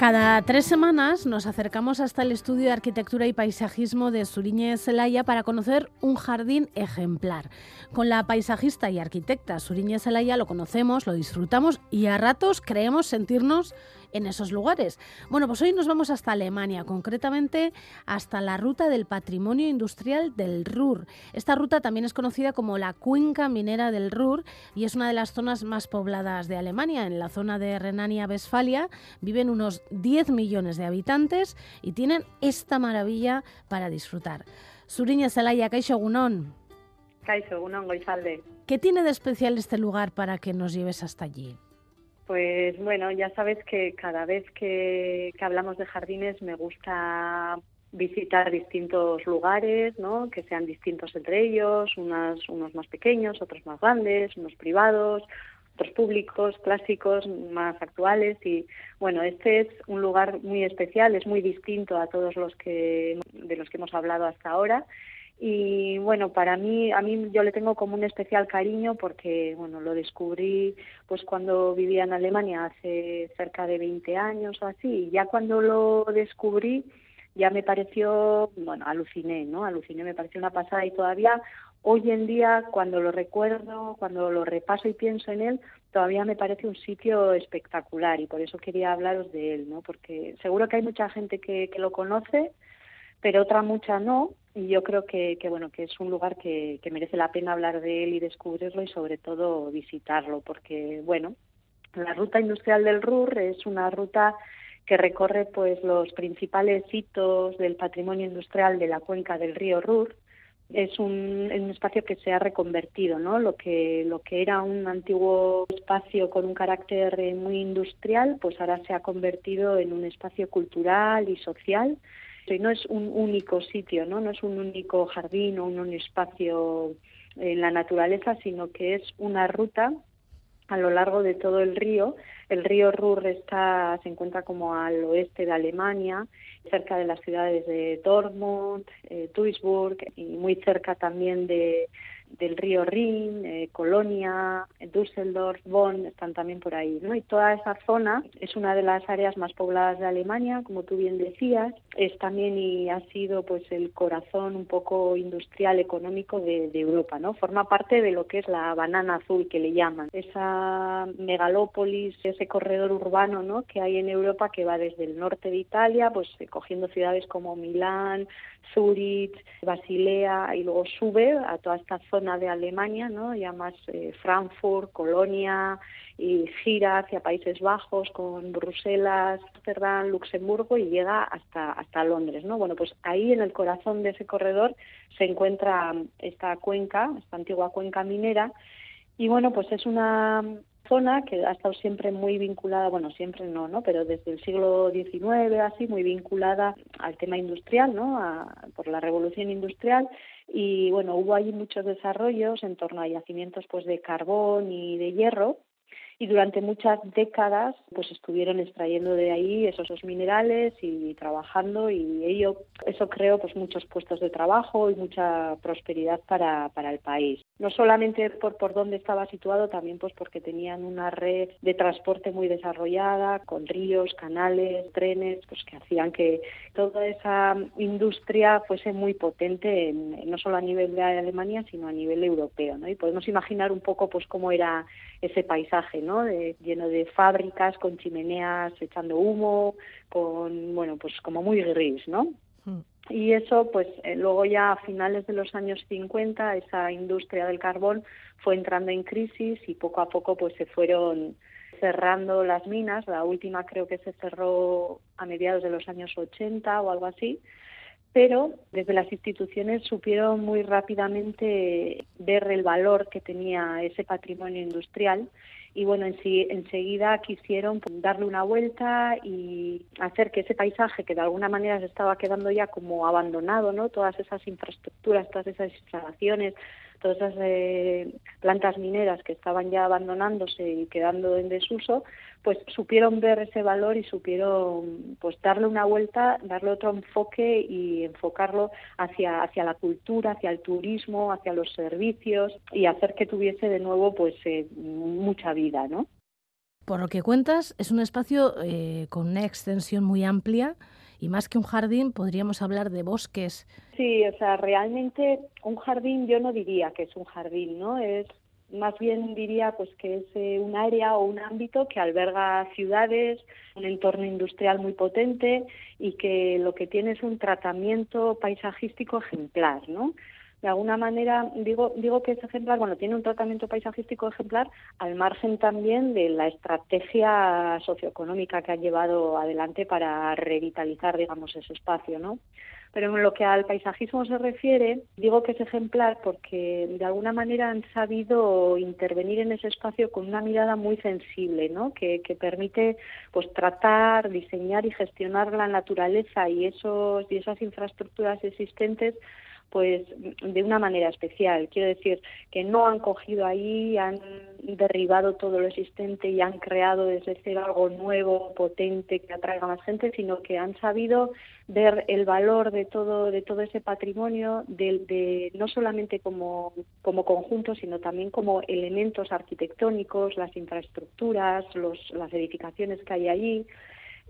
Cada tres semanas nos acercamos hasta el estudio de arquitectura y paisajismo de Suriñe Zelaya para conocer un jardín ejemplar. Con la paisajista y arquitecta Suriñe Zelaya lo conocemos, lo disfrutamos y a ratos creemos sentirnos en esos lugares. Bueno, pues hoy nos vamos hasta Alemania, concretamente hasta la ruta del patrimonio industrial del Ruhr. Esta ruta también es conocida como la cuenca minera del Ruhr y es una de las zonas más pobladas de Alemania. En la zona de Renania-Westfalia viven unos 10 millones de habitantes y tienen esta maravilla para disfrutar. Suriña Zelaya, Kaixo Gunón. Kaixo Gunón, Goizalde. ¿Qué tiene de especial este lugar para que nos lleves hasta allí? Pues bueno, ya sabes que cada vez que, hablamos de jardines me gusta visitar distintos lugares, ¿no? que sean distintos entre ellos, unos, unos más pequeños, otros más grandes, unos privados, otros públicos, clásicos, más actuales y bueno, este es un lugar muy especial, es muy distinto a todos los que de los que hemos hablado hasta ahora y bueno para mí a mí yo le tengo como un especial cariño porque bueno lo descubrí pues cuando vivía en Alemania hace cerca de 20 años o así y ya cuando lo descubrí ya me pareció bueno aluciné no aluciné me pareció una pasada y todavía hoy en día cuando lo recuerdo cuando lo repaso y pienso en él todavía me parece un sitio espectacular y por eso quería hablaros de él no porque seguro que hay mucha gente que, que lo conoce pero otra mucha no y yo creo que, que bueno que es un lugar que, que, merece la pena hablar de él y descubrirlo y sobre todo visitarlo porque bueno la ruta industrial del Ruhr es una ruta que recorre pues los principales hitos del patrimonio industrial de la cuenca del río Ruhr es un, un, espacio que se ha reconvertido, ¿no? Lo que, lo que era un antiguo espacio con un carácter muy industrial, pues ahora se ha convertido en un espacio cultural y social y no es un único sitio, ¿no? No es un único jardín o un, espacio en la naturaleza, sino que es una ruta a lo largo de todo el río. El río Ruhr está, se encuentra como al oeste de Alemania, cerca de las ciudades de Dortmund, eh, Duisburg y muy cerca también de, del río Rin, eh, Colonia, Düsseldorf, Bonn, están también por ahí, ¿no? Y toda esa zona es una de las áreas más pobladas de Alemania, como tú bien decías, es también y ha sido pues el corazón un poco industrial económico de, Europa, ¿no? Forma parte de lo que es la banana azul que le llaman, esa megalópolis, ese corredor urbano, ¿no? Que hay en Europa que va desde el norte de Italia, pues cogiendo ciudades como Milán, Zurich, Basilea y luego sube a toda esta zona de Alemania, ¿no? ya más eh, Frankfurt, Colonia y gira hacia Países Bajos con Bruselas, Amsterdam, Luxemburgo y llega hasta hasta Londres, ¿no? Bueno, pues ahí en el corazón de ese corredor se encuentra esta cuenca, esta antigua cuenca minera y bueno, pues es una zona que ha estado siempre muy vinculada, bueno, siempre no, ¿no? Pero desde el siglo XIX, así, muy vinculada al tema industrial, ¿no? por la revolución industrial y, bueno, hubo allí muchos desarrollos en torno a yacimientos, pues, de carbón y de hierro y durante muchas décadas pues estuvieron extrayendo de ahí esos, minerales y trabajando y ello eso creó pues muchos puestos de trabajo y mucha prosperidad para, para el país no solamente por por dónde estaba situado también pues porque tenían una red de transporte muy desarrollada con ríos canales trenes pues que hacían que toda esa industria fuese muy potente no solo a nivel de Alemania sino a nivel europeo ¿no? y podemos imaginar un poco pues cómo era ese paisaje, ¿no? lleno de fábricas con chimeneas echando humo, con, bueno, pues como muy gris, ¿no? Hmm. Y eso, pues eh, luego ya a finales de los años 50, esa industria del carbón fue entrando en crisis y poco a poco pues se fueron cerrando las minas. La última creo que se cerró a mediados de los años 80 o algo así pero desde las instituciones supieron muy rápidamente ver el valor que tenía ese patrimonio industrial y bueno, en enseguida quisieron darle una vuelta y hacer que ese paisaje que de alguna manera se estaba quedando ya como abandonado, ¿no? Todas esas infraestructuras, todas esas instalaciones, todas esas eh, plantas mineras que estaban ya abandonándose y quedando en desuso, pues supieron ver ese valor y supieron pues darle una vuelta, darle otro enfoque y enfocarlo hacia hacia la cultura, hacia el turismo, hacia los servicios y hacer que tuviese de nuevo pues eh, mucha vida, ¿no? Por lo que cuentas, es un espacio eh, con una extensión muy amplia y más que un jardín podríamos hablar de bosques. Sí, o sea, realmente un jardín yo no diría que es un jardín, ¿no? Es más bien diría pues que es eh, un área o un ámbito que alberga ciudades, un entorno industrial muy potente y que lo que tiene es un tratamiento paisajístico ejemplar, ¿no? De alguna manera digo digo que es ejemplar bueno tiene un tratamiento paisajístico ejemplar al margen también de la estrategia socioeconómica que ha llevado adelante para revitalizar digamos ese espacio no pero en lo que al paisajismo se refiere digo que es ejemplar porque de alguna manera han sabido intervenir en ese espacio con una mirada muy sensible no que, que permite pues tratar diseñar y gestionar la naturaleza y esos y esas infraestructuras existentes pues de una manera especial. Quiero decir que no han cogido ahí, han derribado todo lo existente y han creado desde cero algo nuevo, potente, que atraiga más gente, sino que han sabido ver el valor de todo, de todo ese patrimonio, de, no solamente como, como conjunto, sino también como elementos arquitectónicos, las infraestructuras, los, las edificaciones que hay allí,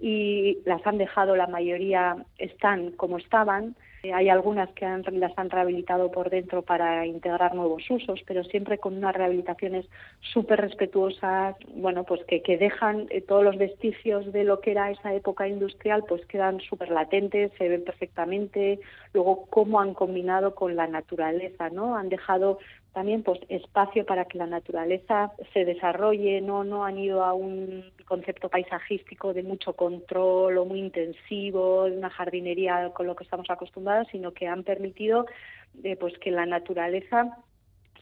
y las han dejado, la mayoría están como estaban, hay algunas que han, las han rehabilitado por dentro para integrar nuevos usos, pero siempre con unas rehabilitaciones súper respetuosas, bueno, pues que, que dejan eh, todos los vestigios de lo que era esa época industrial, pues quedan súper latentes, se ven perfectamente. Luego, cómo han combinado con la naturaleza, ¿no? Han dejado también pues espacio para que la naturaleza se desarrolle, no no han ido a un concepto paisajístico de mucho control o muy intensivo, de una jardinería con lo que estamos acostumbrados, sino que han permitido eh, pues que la naturaleza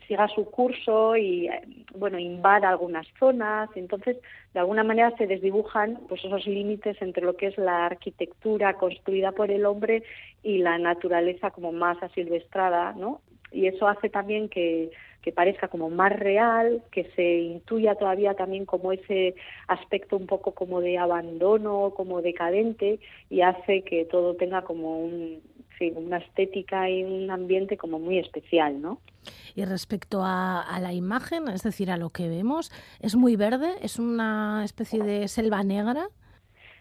siga su curso y bueno invada algunas zonas. Entonces de alguna manera se desdibujan pues esos límites entre lo que es la arquitectura construida por el hombre y la naturaleza como más asilvestrada no y eso hace también que, que parezca como más real, que se intuya todavía también como ese aspecto un poco como de abandono, como decadente, y hace que todo tenga como un, sí, una estética y un ambiente como muy especial, ¿no? Y respecto a, a, la imagen, es decir, a lo que vemos, ¿es muy verde? ¿Es una especie de selva negra?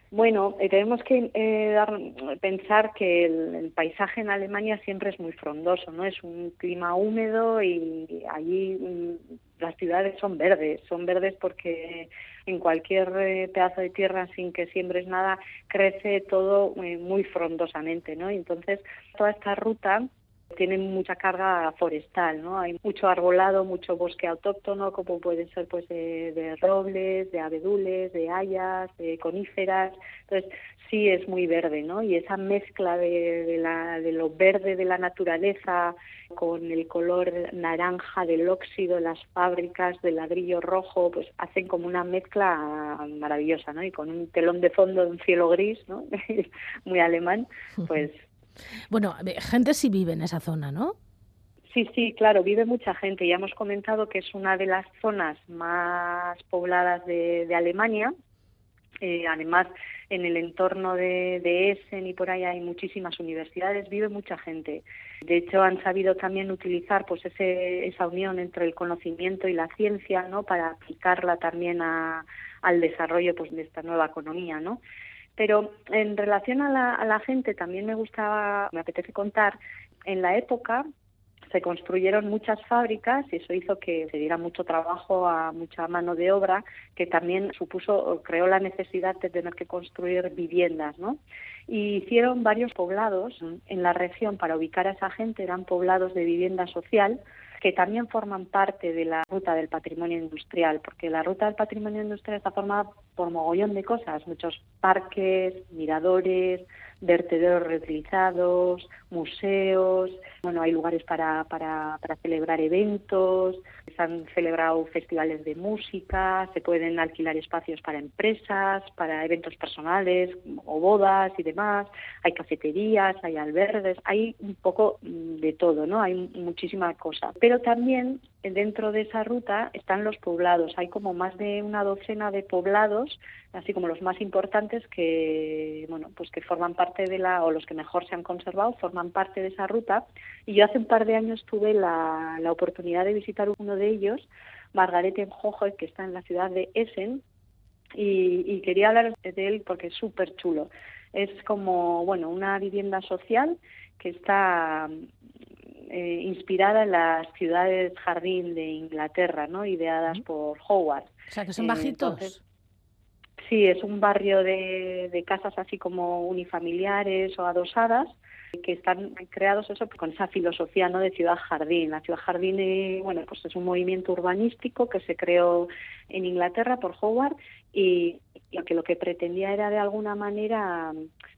Bueno, eh, tenemos que eh, dar, pensar que el, paisaje en Alemania siempre es muy frondoso, ¿no? Es un clima húmedo y allí mm, las ciudades son verdes, son verdes porque en cualquier eh, pedazo de tierra sin que siembres nada crece todo muy frondosamente, ¿no? entonces toda esta ruta tienen mucha carga forestal, ¿no? Hay mucho arbolado, mucho bosque autóctono, como pueden ser pues de, robles, de abedules, de hayas, de coníferas. Entonces sí es muy verde, ¿no? Y esa mezcla de, de, la, de lo verde de la naturaleza con el color naranja del óxido de las fábricas, del ladrillo rojo, pues hacen como una mezcla maravillosa, ¿no? Y con un telón de fondo de un cielo gris, ¿no? muy alemán, pues bueno, gente sí vive en esa zona, ¿no? Sí, sí, claro, vive mucha gente. Ya hemos comentado que es una de las zonas más pobladas de, Alemania. Eh, además, en el entorno de, Essen y por ahí hay muchísimas universidades, vive mucha gente. De hecho, han sabido también utilizar pues ese, esa unión entre el conocimiento y la ciencia, ¿no? Para aplicarla también al desarrollo pues de esta nueva economía, ¿no? Pero en relación a la, a la gente, también me gustaba, me apetece contar, en la época se construyeron muchas fábricas y eso hizo que se diera mucho trabajo a mucha mano de obra que también supuso creó la necesidad de tener que construir viviendas, ¿no? Y hicieron varios poblados en la región para ubicar a esa gente, eran poblados de vivienda social que también forman parte de la ruta del patrimonio industrial, porque la ruta del patrimonio industrial está formada por mogollón de cosas, muchos parques, miradores, vertederos reutilizados, museos, bueno, hay lugares para, para, para celebrar eventos, se han celebrado festivales de música, se pueden alquilar espacios para empresas, para eventos personales o bodas y demás, hay cafeterías, hay albergues, hay un poco de todo, ¿no? Hay muchísima cosa. Pero también dentro de esa ruta están los poblados. Hay como más de una docena de poblados, así como los más importantes que, bueno, pues que forman parte de la, o los que mejor se han conservado, forman parte de esa ruta. Y yo hace un par de años tuve la, la oportunidad de visitar uno de ellos, Margarete Hoje, que está en la ciudad de Essen, y, quería hablar de él porque es súper chulo. Es como, bueno, una vivienda social que está eh, inspirada en las ciudades jardín de Inglaterra, ¿no? Ideadas por Howard. O sea, que son bajitos. sí, es un barrio de, de casas así como unifamiliares o adosadas que están creados eso con esa filosofía no de ciudad jardín. La ciudad jardín eh, bueno pues es un movimiento urbanístico que se creó en Inglaterra por Howard y, que lo que pretendía era de alguna manera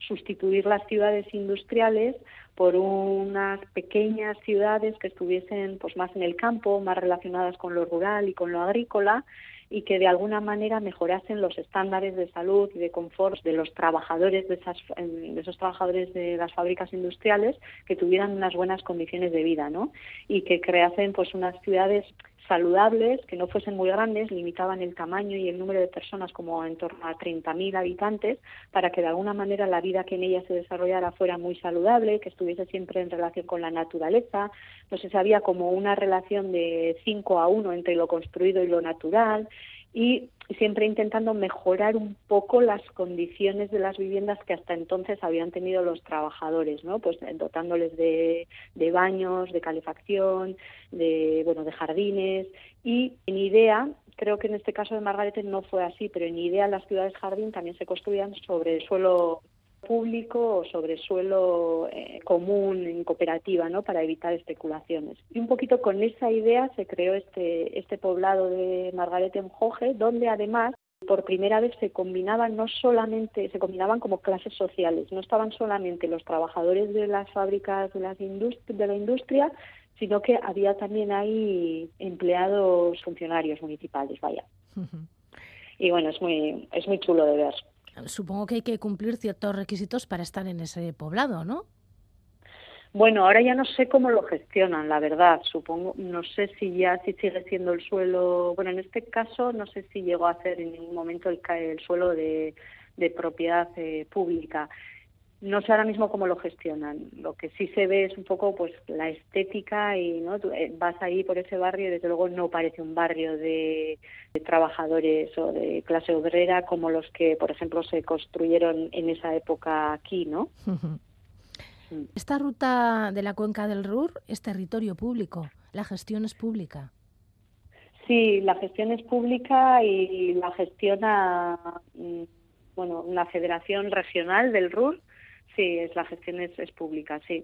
sustituir las ciudades industriales por unas pequeñas ciudades que estuviesen pues más en el campo más relacionadas con lo rural y con lo agrícola y que de alguna manera mejorasen los estándares de salud y de confort de los trabajadores de, esas, de esos trabajadores de las fábricas industriales que tuvieran unas buenas condiciones de vida, ¿no? Y que creasen pues unas ciudades saludables, que no fuesen muy grandes, limitaban el tamaño y el número de personas como en torno a 30.000 habitantes, para que de alguna manera la vida que en ellas se desarrollara fuera muy saludable, que estuviese siempre en relación con la naturaleza. No se sabía como una relación de 5 a 1 entre lo construido y lo natural y siempre intentando mejorar un poco las condiciones de las viviendas que hasta entonces habían tenido los trabajadores, ¿no? Pues eh, dotándoles de, de baños, de calefacción, de bueno, de jardines y en idea creo que en este caso de Margarete no fue así, pero en idea las ciudades jardín también se construían sobre suelo público o sobre suelo eh, común en cooperativa, ¿no? Para evitar especulaciones. Y un poquito con esa idea se creó este este poblado de Margarete en Joge, donde además por primera vez se combinaban no solamente se combinaban como clases sociales, no estaban solamente los trabajadores de las fábricas de las de la industria, sino que había también ahí empleados funcionarios municipales, vaya. Y bueno, es muy es muy chulo de ver supongo que hay que cumplir ciertos requisitos para estar en ese poblado, ¿no? Bueno, ahora ya no sé cómo lo gestionan, la verdad. Supongo, no sé si ya si sigue siendo el suelo. Bueno, en este caso no sé si llegó a ser en ningún momento el, el suelo de, de propiedad eh, pública. No sé ahora mismo cómo lo gestionan. Lo que sí se ve es un poco pues la estética y no eh, vas ahí por ese barrio y desde luego no parece un barrio de, trabajadores o de clase obrera como los que por ejemplo se construyeron en esa época aquí, ¿no? Mm. Esta ruta de la cuenca del Ruhr es territorio público, la gestión es pública. Sí, la gestión es pública y la gestiona mm, bueno, una federación regional del Ruhr Sí, es, la gestión es, pública, sí.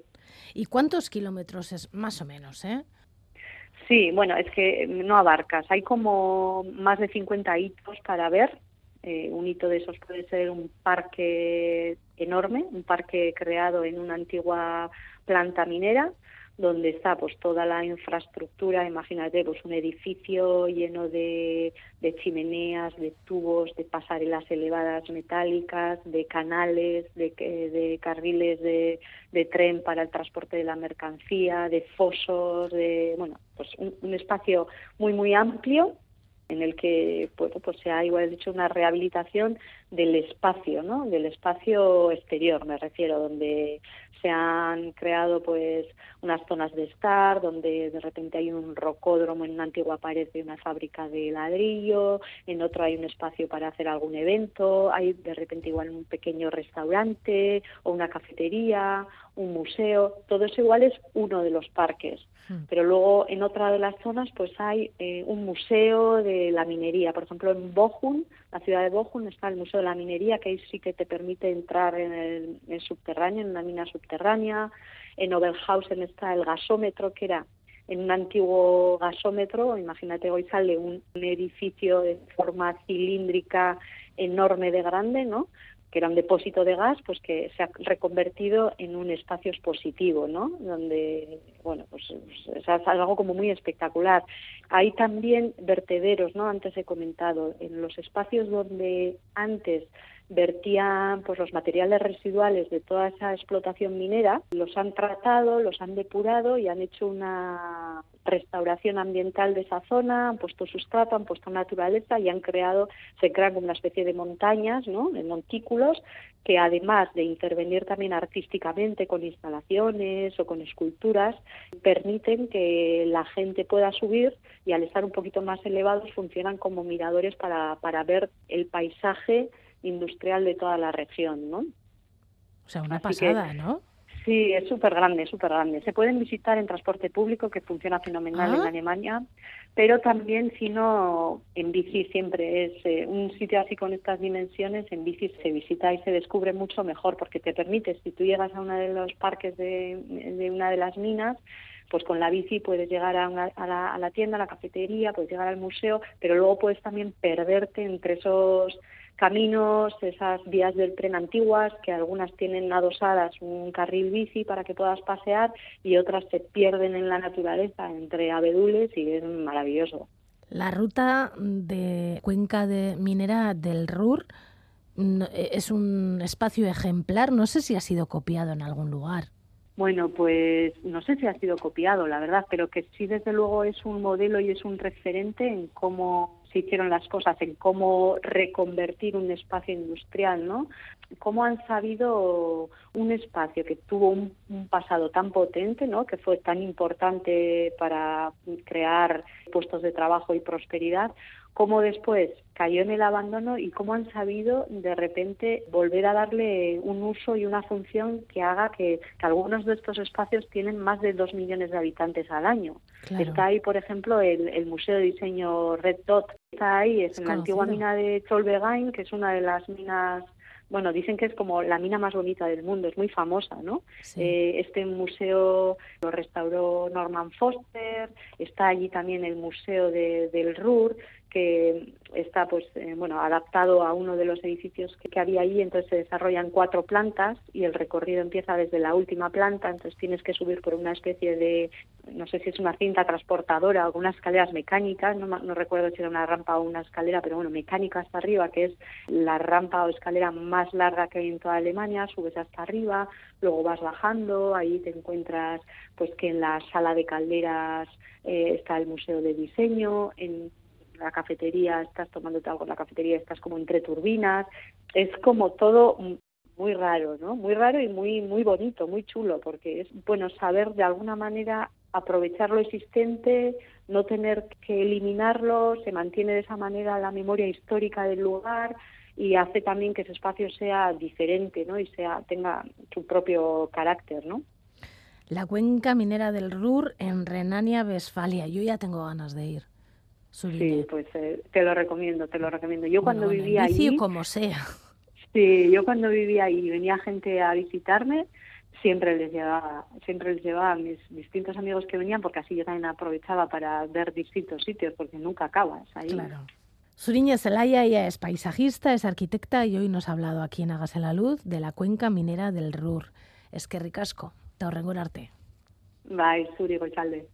¿Y cuántos kilómetros es más o menos, eh? Sí, bueno, es que no abarcas. Hay como más de 50 hitos para ver. Eh, un hito de esos puede ser un parque enorme, un parque creado en una antigua planta minera donde está pues toda la infraestructura, imagínate, pues un edificio lleno de, de, chimeneas, de tubos, de pasarelas elevadas metálicas, de canales, de, de carriles de, de, tren para el transporte de la mercancía, de fosos, de bueno, pues un, un espacio muy muy amplio en el que pues, pues se ha igual dicho una rehabilitación del espacio, ¿no? Del espacio exterior, me refiero, donde se han creado pues unas zonas de estar, donde de repente hay un rocódromo en una antigua pared de una fábrica de ladrillo, en otro hay un espacio para hacer algún evento, hay de repente igual un pequeño restaurante o una cafetería, un museo, todo eso igual es uno de los parques. Hmm. Pero luego en otra de las zonas pues hay eh, un museo de la minería. Por ejemplo, en Bochum, la ciudad de Bochum, está el Museo de la Minería, que ahí sí que te permite entrar en el, subterráneo, en una mina subterránea. En Oberhausen está el gasómetro, que era en un antiguo gasómetro. Imagínate, hoy sale un edificio de forma cilíndrica enorme de grande, ¿no? Que era un depósito de gas, pues que se ha reconvertido en un espacio expositivo, ¿no? Donde, bueno, pues, pues es algo como muy espectacular. Hay también vertederos, ¿no? Antes he comentado, en los espacios donde antes vertían pues los materiales residuales de toda esa explotación minera, los han tratado, los han depurado y han hecho una restauración ambiental de esa zona, han puesto sustrato, han puesto naturaleza y han creado, se crean como una especie de montañas, ¿no? de montículos, que además de intervenir también artísticamente con instalaciones o con esculturas, permiten que la gente pueda subir y al estar un poquito más elevados funcionan como miradores para, para ver el paisaje industrial de toda la región, ¿no? O sea, una pasada, ¿no? Sí, es súper grande, súper grande. Se pueden visitar en transporte público, que funciona fenomenal en ah. Alemania, pero también, si no, en bici siempre es eh, un sitio así con estas dimensiones, en bici se visita y se descubre mucho mejor, porque te permite, si tú llegas a uno de los parques de, de una de las minas, pues con la bici puedes llegar a, a, la, a la tienda, a la cafetería, puedes llegar al museo, pero luego puedes también perderte entre esos caminos, esas vías del tren antiguas, que algunas tienen adosadas un carril bici para que puedas pasear y otras se pierden en la naturaleza entre abedules y es maravilloso. La ruta de cuenca de minera del Ruhr es un espacio ejemplar, no sé si ha sido copiado en algún lugar. Bueno, pues no sé si ha sido copiado, la verdad, pero que sí, desde luego, es un modelo y es un referente en cómo se hicieron las cosas, en cómo reconvertir un espacio industrial, ¿no? Cómo han sabido un espacio que tuvo un, pasado tan potente, ¿no? Que fue tan importante para crear puestos de trabajo y prosperidad, cómo después cayó en el abandono y cómo han sabido de repente volver a darle un uso y una función que haga que, algunos de estos espacios tienen más de dos millones de habitantes al año. Está ahí, por ejemplo, el, Museo de Diseño Red Dot. Está ahí, es, en la antigua mina de Cholbegain, que es una de las minas bueno, dicen que es como la mina más bonita del mundo, es muy famosa, ¿no? Eh, este museo lo restauró Norman Foster, está allí también el Museo del Ruhr, que está pues eh, bueno adaptado a uno de los edificios que, había ahí entonces se desarrollan cuatro plantas y el recorrido empieza desde la última planta entonces tienes que subir por una especie de no sé si es una cinta transportadora o unas escaleras mecánicas no, no recuerdo si era una rampa o una escalera pero bueno mecánica hasta arriba que es la rampa o escalera más larga que hay en toda Alemania subes hasta arriba luego vas bajando ahí te encuentras pues que en la sala de calderas eh, está el museo de diseño en la cafetería, estás tomándote algo en la cafetería, estás como entre turbinas, es como todo muy raro, ¿no? Muy raro y muy muy bonito, muy chulo, porque es bueno saber de alguna manera aprovechar lo existente, no tener que eliminarlo, se mantiene de esa manera la memoria histórica del lugar y hace también que ese espacio sea diferente, ¿no? Y sea tenga su propio carácter, ¿no? La cuenca minera del Ruhr en Renania-Westfalia. Yo ya tengo ganas de ir. Sí, pues eh, te lo recomiendo, te lo recomiendo. Yo cuando vivía ahí... como sea. Sí, yo cuando vivía ahí y venía gente a visitarme, siempre les llevaba, siempre les llevaba a mis distintos amigos que venían, porque así yo también aprovechaba para ver distintos sitios, porque nunca acabas ahí. Claro. Suriña Zelaya, ella es paisajista, es arquitecta y hoy nos ha hablado aquí en Hágase la Luz de la cuenca minera del Ruhr. Es que ricasco, te arte. Bye, Suri Gochalde.